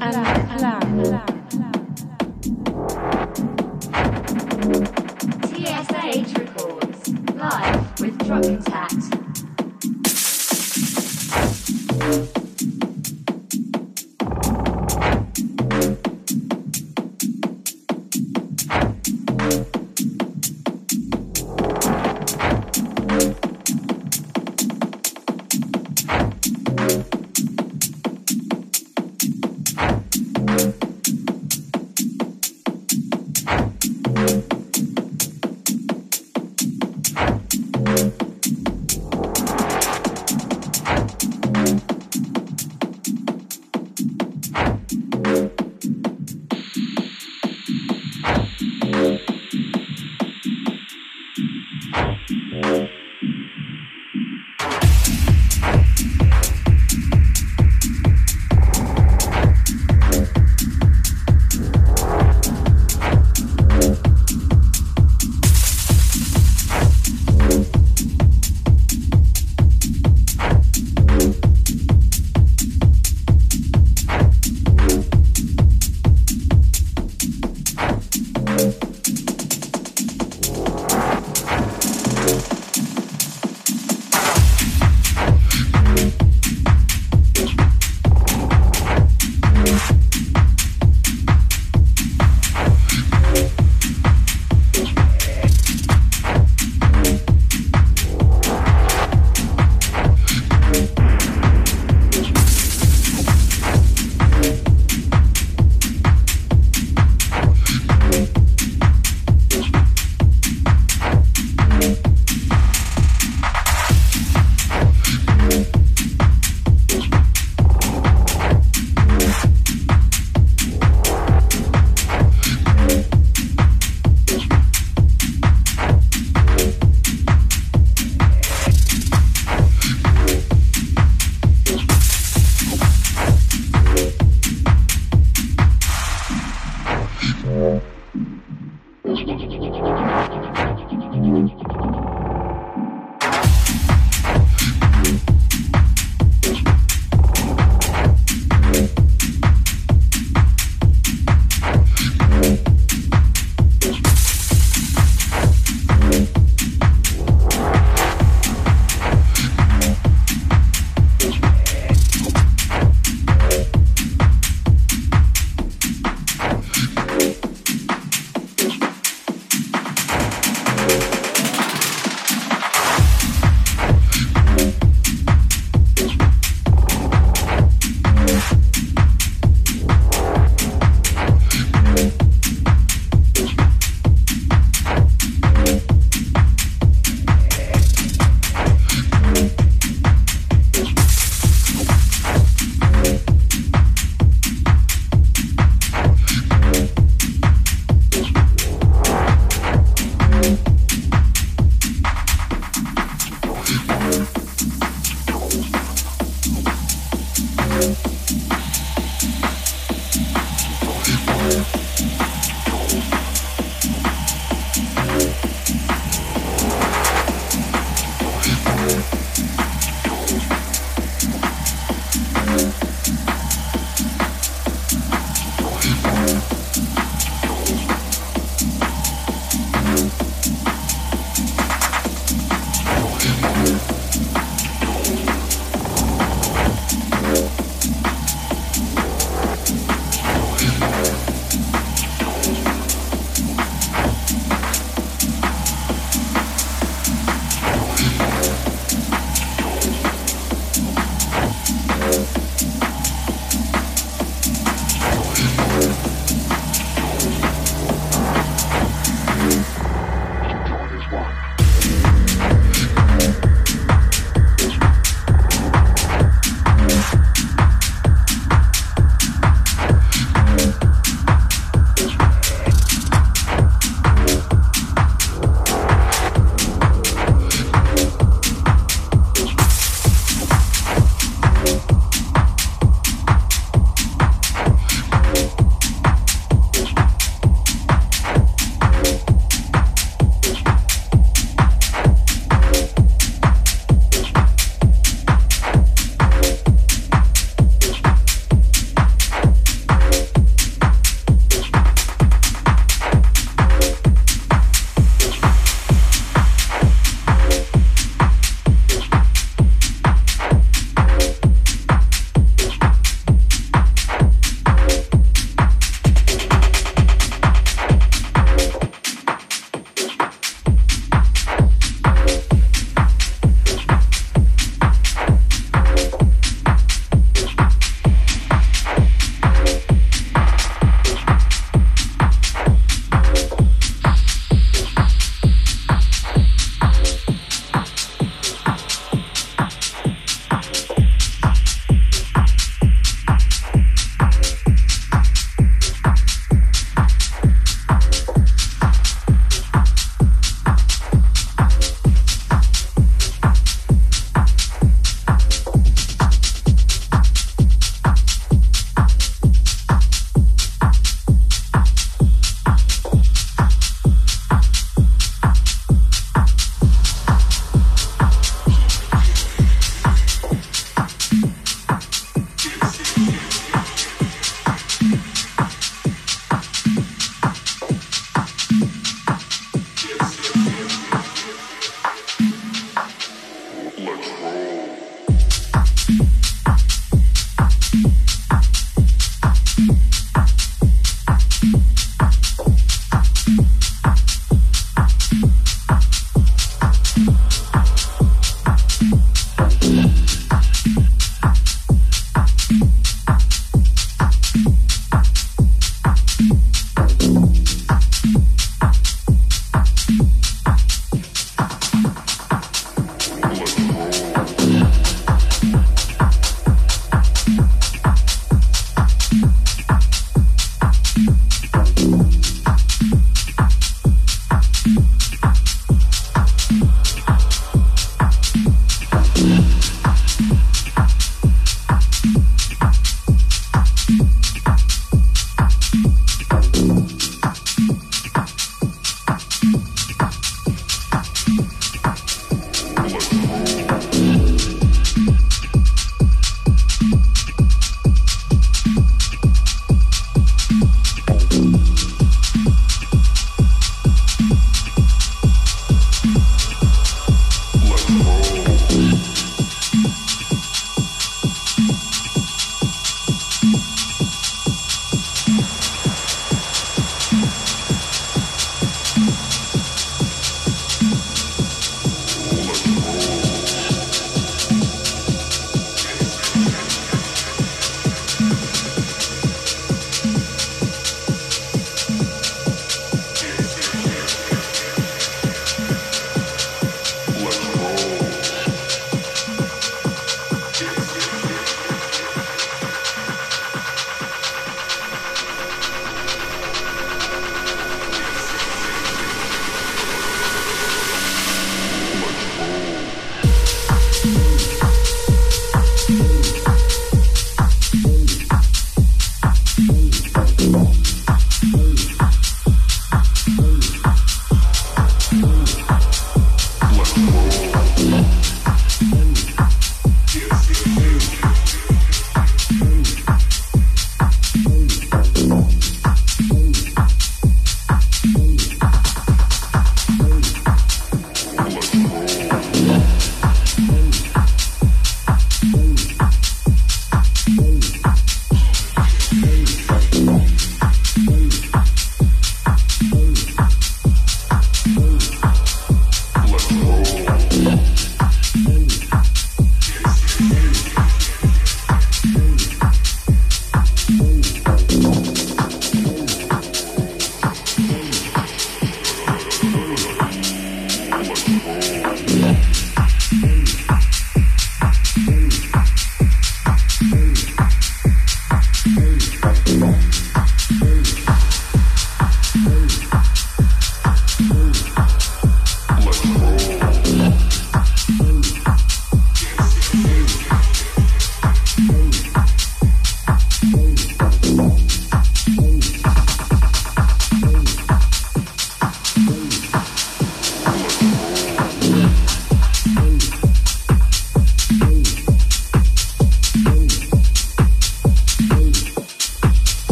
TSH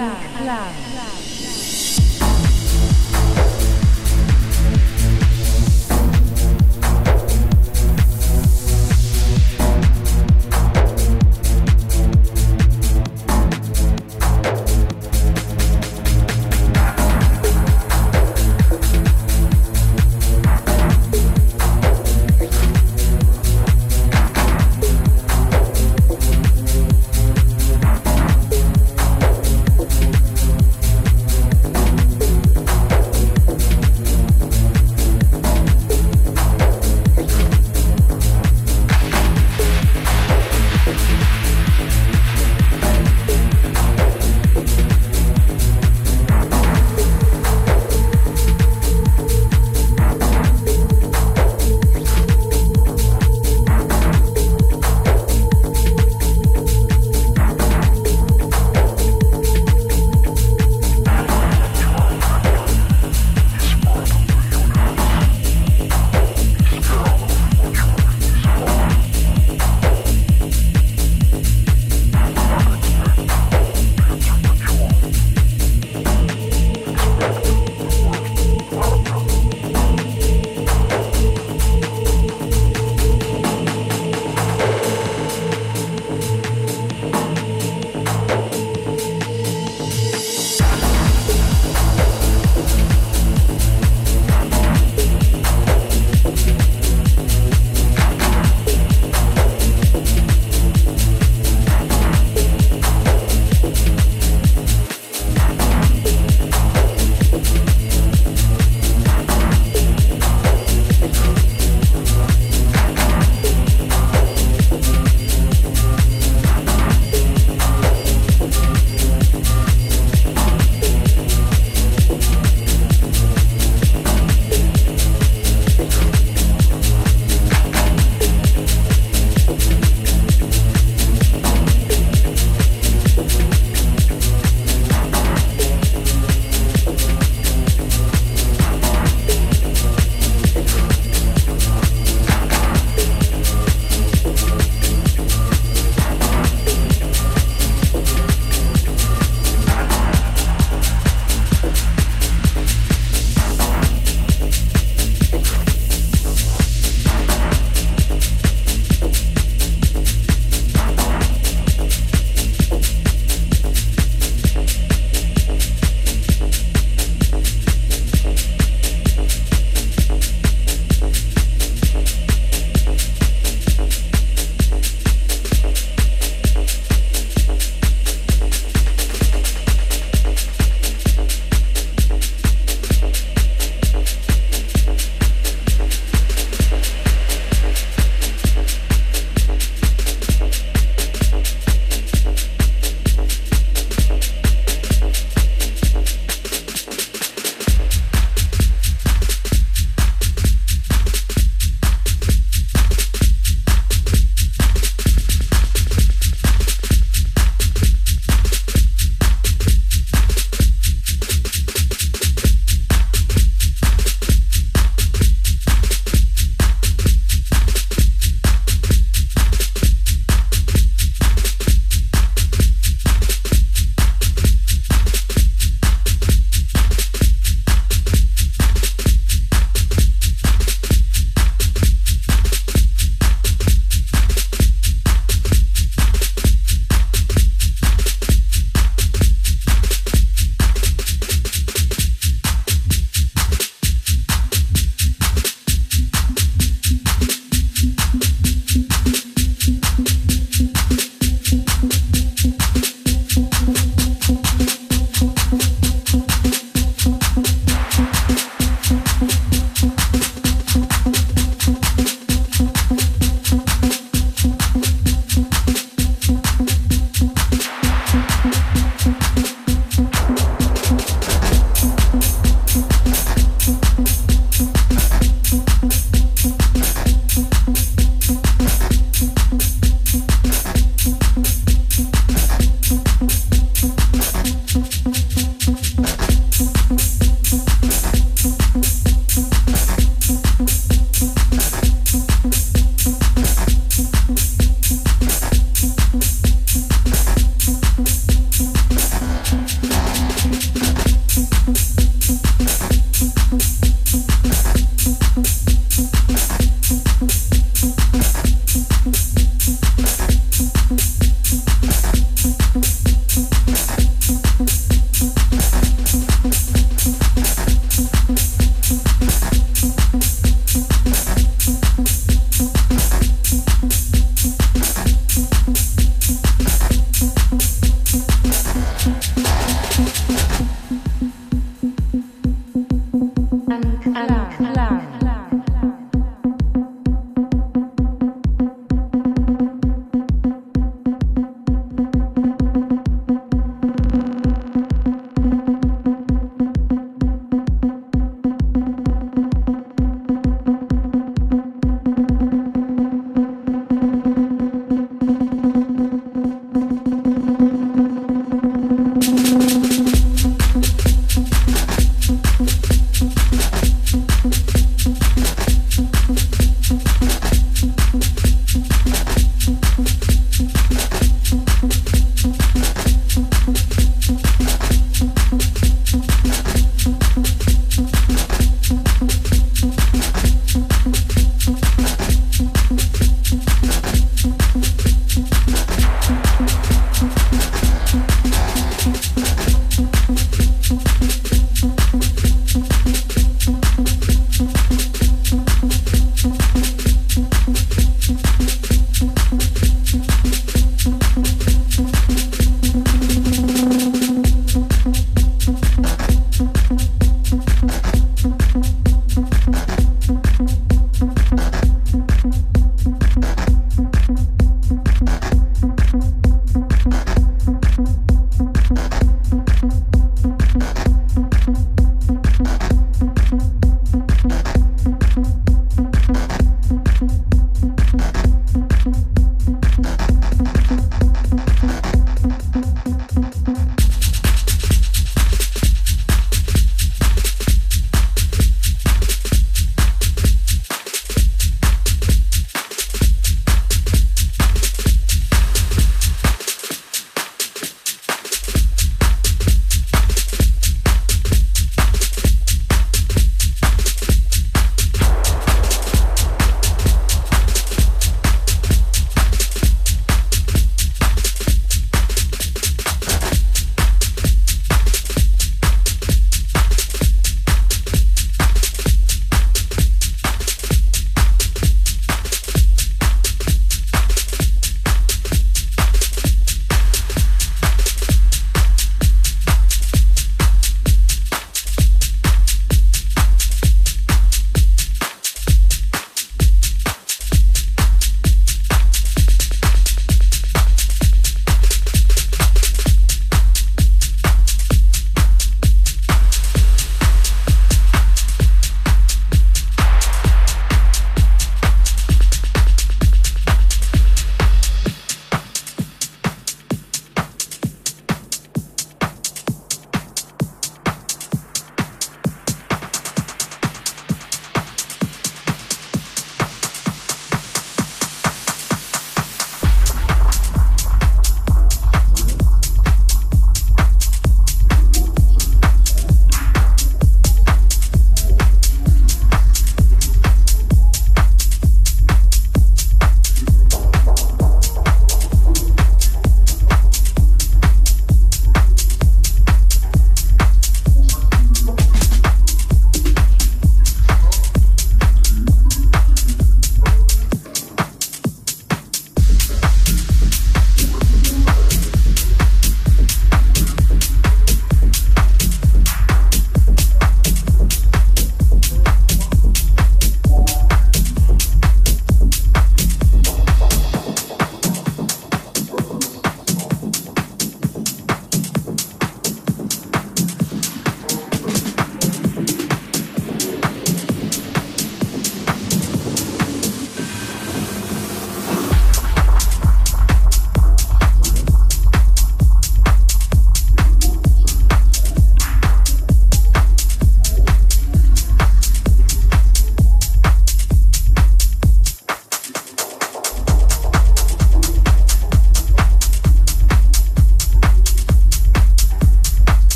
and Cloud.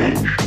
change.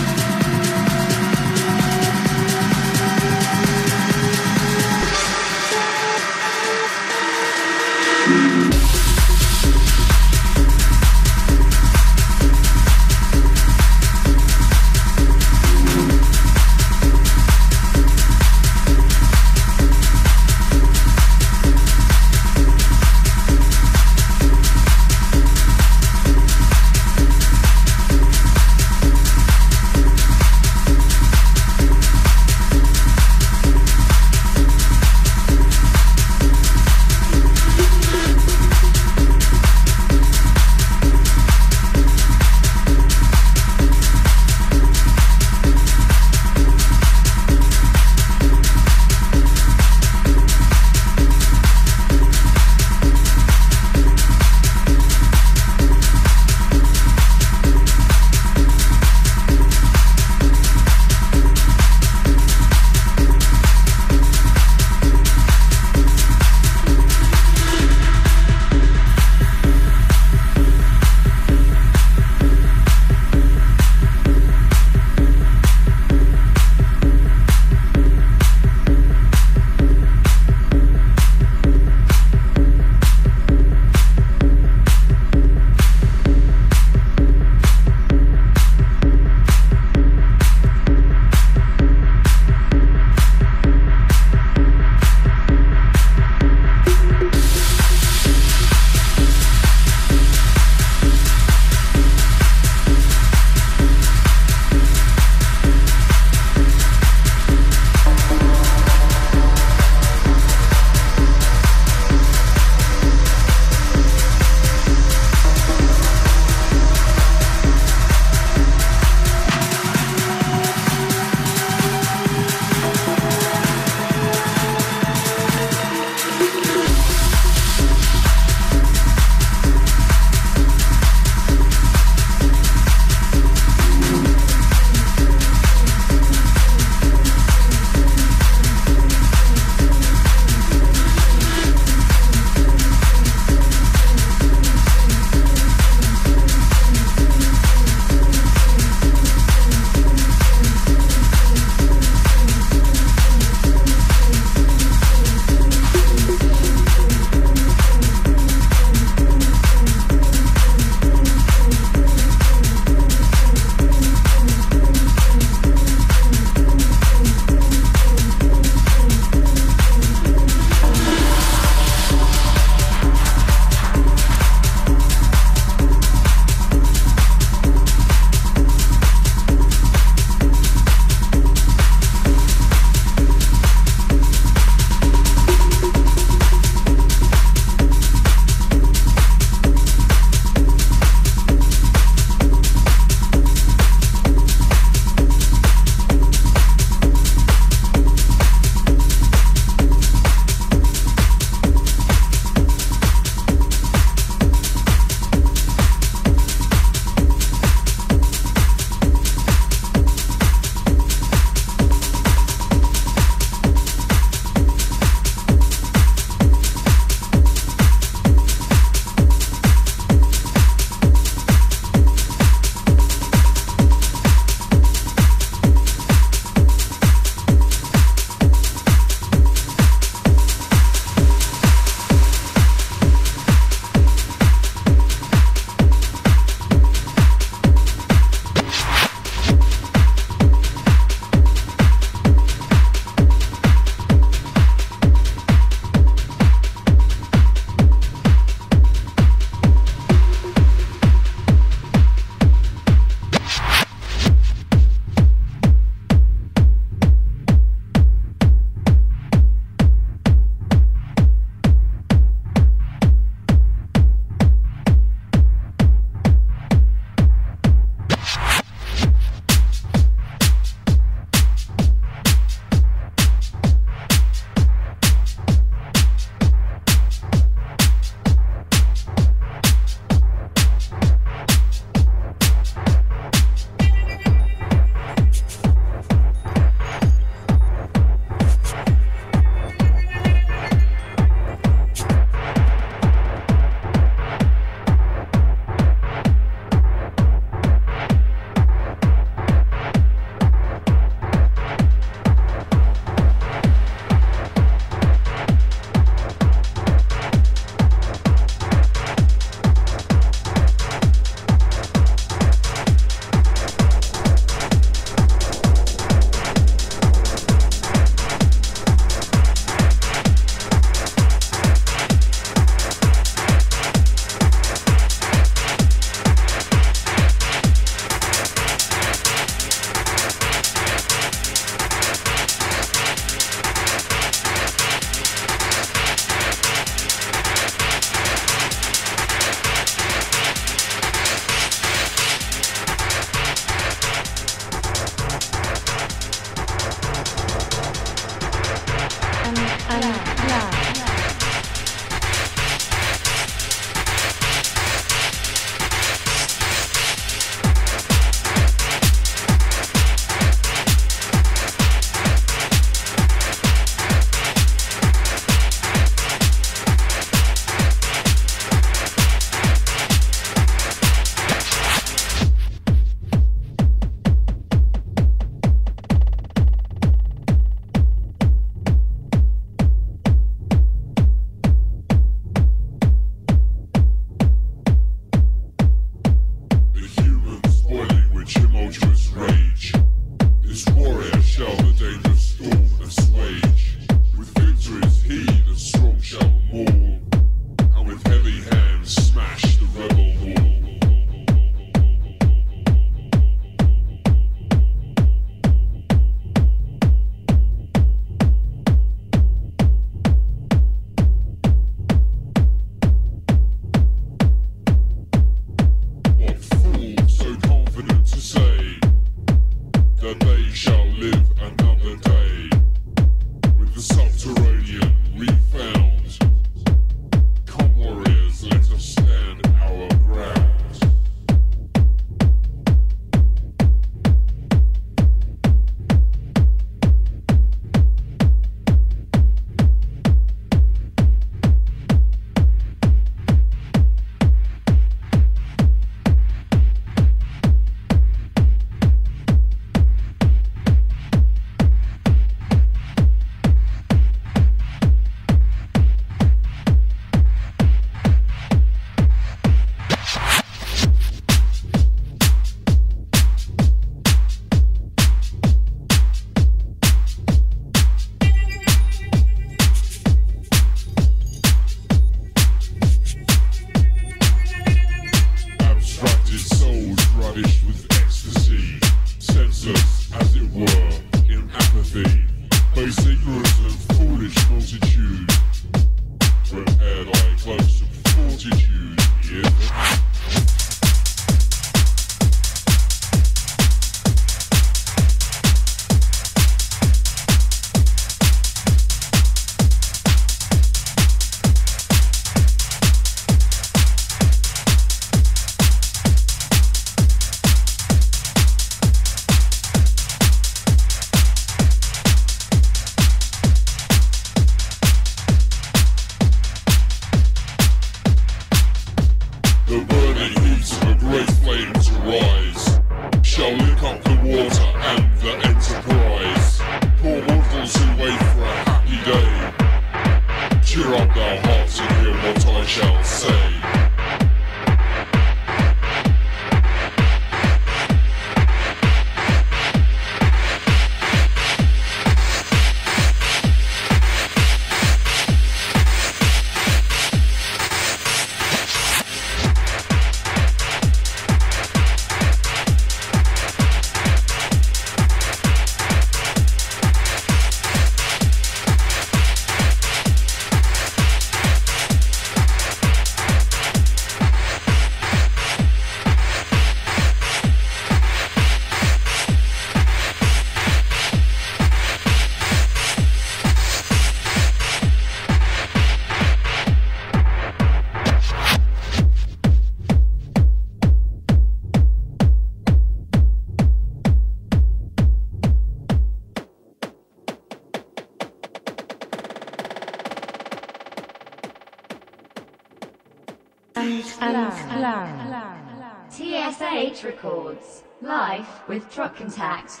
Truck Contact.